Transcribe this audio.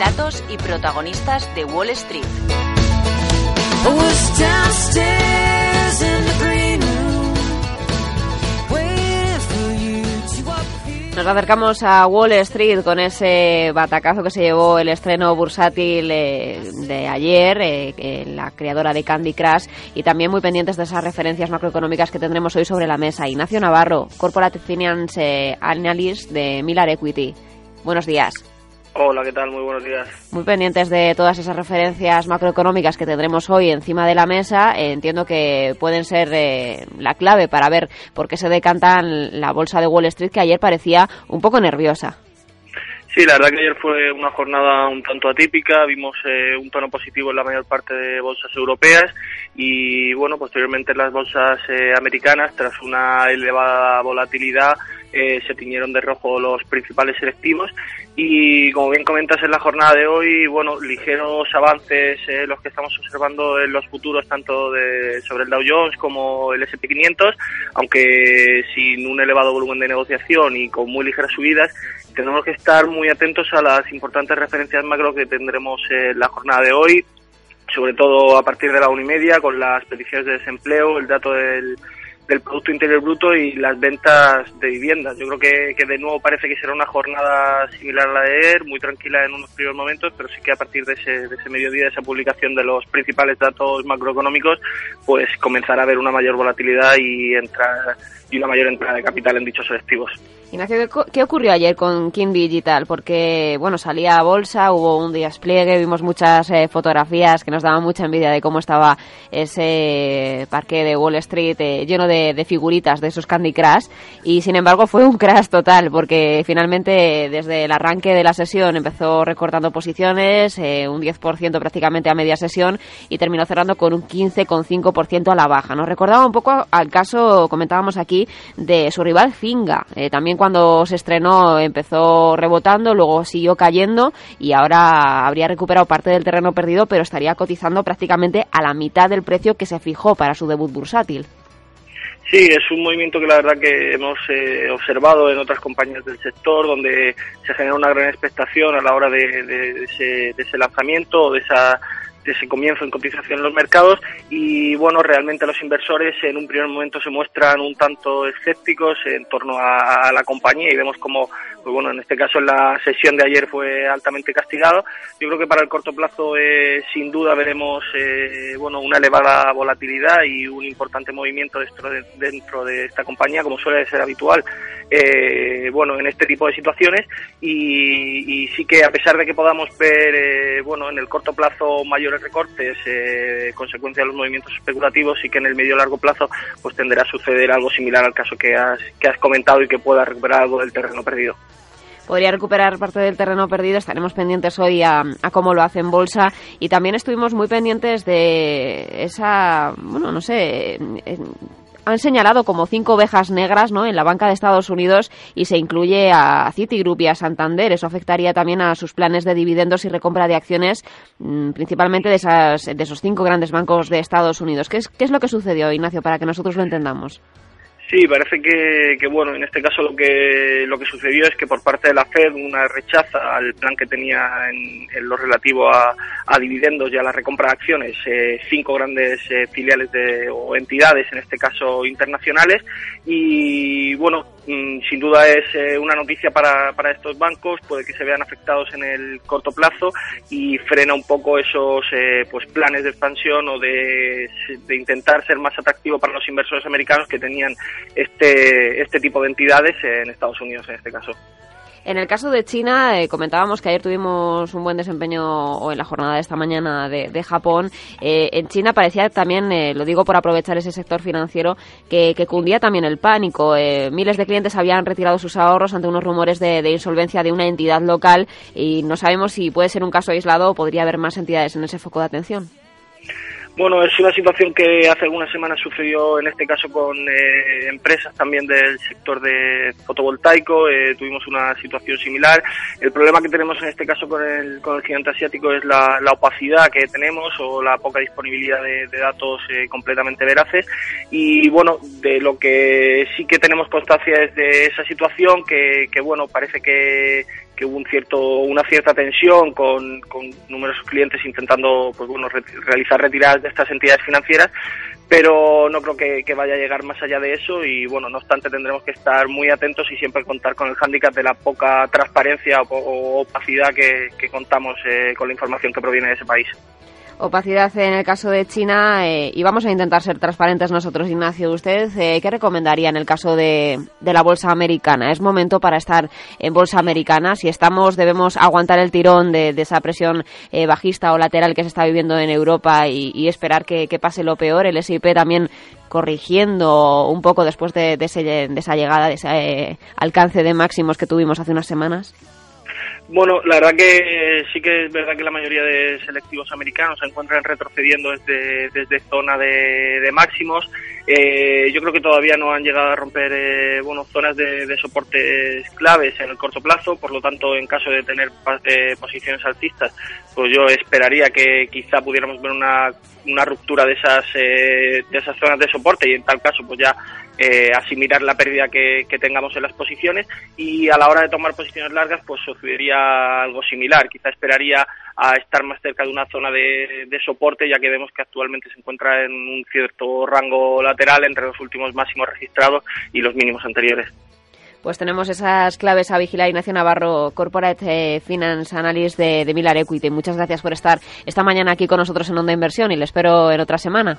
Datos y protagonistas de Wall Street. Nos acercamos a Wall Street con ese batacazo que se llevó el estreno bursátil eh, de ayer, eh, la creadora de Candy Crush, y también muy pendientes de esas referencias macroeconómicas que tendremos hoy sobre la mesa. Ignacio Navarro, Corporate Finance eh, Analyst de Millar Equity. Buenos días. Hola, ¿qué tal? Muy buenos días. Muy pendientes de todas esas referencias macroeconómicas que tendremos hoy encima de la mesa. Eh, entiendo que pueden ser eh, la clave para ver por qué se decantan la bolsa de Wall Street, que ayer parecía un poco nerviosa. Sí, la verdad que ayer fue una jornada un tanto atípica, vimos eh, un tono positivo en la mayor parte de bolsas europeas y bueno, posteriormente en las bolsas americanas, tras una elevada volatilidad, eh, se tiñeron de rojo los principales selectivos. Y como bien comentas en la jornada de hoy, bueno, ligeros avances eh, los que estamos observando en los futuros tanto de, sobre el Dow Jones como el S&P 500, aunque sin un elevado volumen de negociación y con muy ligeras subidas, tenemos que estar muy atentos a las importantes referencias macro que tendremos en la jornada de hoy, sobre todo a partir de la una y media con las peticiones de desempleo, el dato del del Producto Interior Bruto y las ventas de viviendas. Yo creo que, que, de nuevo parece que será una jornada similar a la de ayer, muy tranquila en unos primeros momentos, pero sí que a partir de ese, de ese mediodía, de esa publicación de los principales datos macroeconómicos, pues comenzará a haber una mayor volatilidad y entrar y una mayor entrada de capital en dichos selectivos. Ignacio, ¿qué ocurrió ayer con King Digital? Porque, bueno, salía a bolsa, hubo un despliegue, vimos muchas eh, fotografías que nos daban mucha envidia de cómo estaba ese parque de Wall Street eh, lleno de, figuritas de esos Candy Crush y, sin embargo, fue un crash total porque finalmente desde el arranque de la sesión empezó recortando posiciones, eh, un 10% prácticamente a media sesión y terminó cerrando con un 15,5% a la baja. Nos recordaba un poco al caso, comentábamos aquí, de su rival Finga, también cuando se estrenó empezó rebotando, luego siguió cayendo y ahora habría recuperado parte del terreno perdido, pero estaría cotizando prácticamente a la mitad del precio que se fijó para su debut bursátil. Sí, es un movimiento que la verdad que hemos eh, observado en otras compañías del sector, donde se genera una gran expectación a la hora de, de, ese, de ese lanzamiento, de esa ese comienzo en cotización en los mercados y bueno, realmente los inversores en un primer momento se muestran un tanto escépticos en torno a, la compañía y vemos como, pues bueno, en este caso en la sesión de ayer fue altamente castigado. Yo creo que para el corto plazo eh, sin duda veremos eh, bueno, una elevada volatilidad y un importante movimiento dentro de, esta compañía como suele ser habitual eh, bueno, en este tipo de situaciones y, sí que a pesar de que podamos ver eh, bueno, en el corto plazo mayores recortes, eh, consecuencia de los movimientos especulativos, y que en el medio largo plazo pues tenderá a suceder algo similar al caso que has, que has comentado y que pueda recuperar algo del terreno perdido podría recuperar parte del terreno perdido. Estaremos pendientes hoy a, a, cómo lo hace en bolsa y también estuvimos muy pendientes de esa, bueno, no sé, han señalado como cinco ovejas negras ¿no? en la banca de Estados Unidos y se incluye a Citigroup y a Santander. Eso afectaría también a sus planes de dividendos y recompra de acciones, mm, principalmente de, esas, de esos cinco grandes bancos de Estados Unidos. ¿Qué es, ¿Qué es lo que sucedió, Ignacio, para que nosotros lo entendamos? Sí, parece que, que, bueno, en este caso lo que lo que sucedió es que por parte de la Fed una rechaza al plan que tenía en, en lo relativo a, a, dividendos y a la recompra de acciones eh, cinco grandes eh, filiales de, o entidades, en este caso internacionales, y bueno, sin duda es eh, una noticia para, para estos bancos, puede que se vean afectados en el corto plazo y frena un poco esos eh, pues planes de expansión o de, de intentar ser más atractivo para los inversores americanos que tenían este, este tipo de entidades en Estados Unidos en este caso. En el caso de China, eh, comentábamos que ayer tuvimos un buen desempeño o en la jornada de esta mañana de, Japón. Eh, en China parecía también, eh, lo digo por aprovechar ese sector financiero, que, cundía también el pánico. miles de clientes habían retirado sus ahorros ante unos rumores de, de, insolvencia de una entidad local y no sabemos si puede ser un caso aislado o podría haber más entidades en ese foco de atención. Bueno, es una situación que hace algunas semanas sucedió en este caso con eh, empresas también del sector de fotovoltaico. Eh, tuvimos una situación similar. El problema que tenemos en este caso con el, con el gigante asiático es la, opacidad que tenemos o la poca disponibilidad de, datos eh, completamente veraces. Y bueno, de lo que sí que tenemos constancia es de esa situación que, que bueno, parece que que hubo un cierto, una cierta tensión con, con numerosos clientes intentando pues bueno, realizar retiradas de estas entidades financieras, pero no creo que, vaya a llegar más allá de eso y bueno, no obstante tendremos que estar muy atentos y siempre contar con el hándicap de la poca transparencia o, opacidad que, contamos eh, con la información que proviene de ese país opacidad en el caso de China eh, y vamos a intentar ser transparentes nosotros, Ignacio. ¿Usted eh, qué recomendaría en el caso de, la bolsa americana? ¿Es momento para estar en bolsa americana? Si estamos, debemos aguantar el tirón de, esa presión eh, bajista o lateral que se está viviendo en Europa y, esperar que, pase lo peor. El S&P también corrigiendo un poco después de, de esa llegada, de ese alcance de máximos que tuvimos hace unas semanas. Bueno, la verdad que sí que es verdad que la mayoría de selectivos americanos se encuentran retrocediendo desde, desde zona de, máximos. Eh, yo creo que todavía no han llegado a romper eh, bueno, zonas de, de, soportes claves en el corto plazo, por lo tanto, en caso de tener eh, posiciones alcistas, pues yo esperaría que quizá pudiéramos ver una, una ruptura de esas, de esas zonas de soporte y en tal caso, pues ya eh, asimilar la pérdida que, tengamos en las posiciones y a la hora de tomar posiciones largas pues sucedería algo similar. Quizá esperaría a estar más cerca de una zona de, soporte ya que vemos que actualmente se encuentra en un cierto rango lateral entre los últimos máximos registrados y los mínimos anteriores. Pues tenemos esas claves a vigilar. Ignacio Navarro, Corporate eh, Finance Analyst de, de Equity. Muchas gracias por estar esta mañana aquí con nosotros en Onda Inversión y le espero en otra semana.